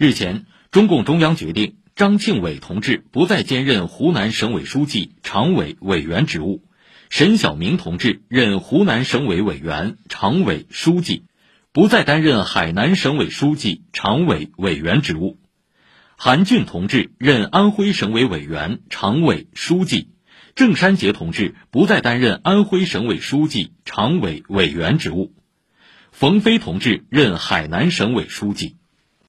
日前中共中央决定张庆伟同志不再兼任湖南省委书记常委委员职务。沈晓明同志任湖南省委委员常委书记不再担任海南省委书记常委委员职务。韩俊同志任安徽省委委员常委书记。郑山杰同志不再担任安徽省委书记常委委员职务。冯飞同志任海南省委书记。